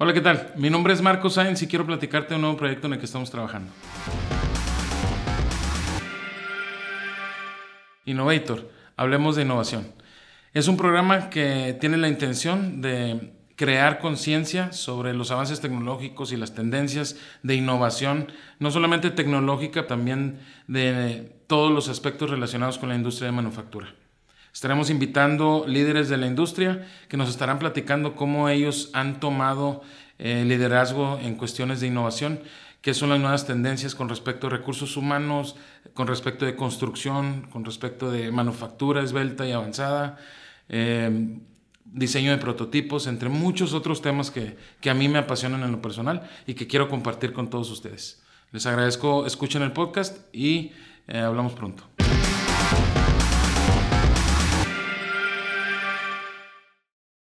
Hola, ¿qué tal? Mi nombre es Marco Sáenz y quiero platicarte de un nuevo proyecto en el que estamos trabajando. Innovator, hablemos de innovación. Es un programa que tiene la intención de crear conciencia sobre los avances tecnológicos y las tendencias de innovación, no solamente tecnológica, también de todos los aspectos relacionados con la industria de manufactura. Estaremos invitando líderes de la industria que nos estarán platicando cómo ellos han tomado eh, liderazgo en cuestiones de innovación, qué son las nuevas tendencias con respecto a recursos humanos, con respecto de construcción, con respecto de manufactura esbelta y avanzada, eh, diseño de prototipos, entre muchos otros temas que, que a mí me apasionan en lo personal y que quiero compartir con todos ustedes. Les agradezco, escuchen el podcast y eh, hablamos pronto.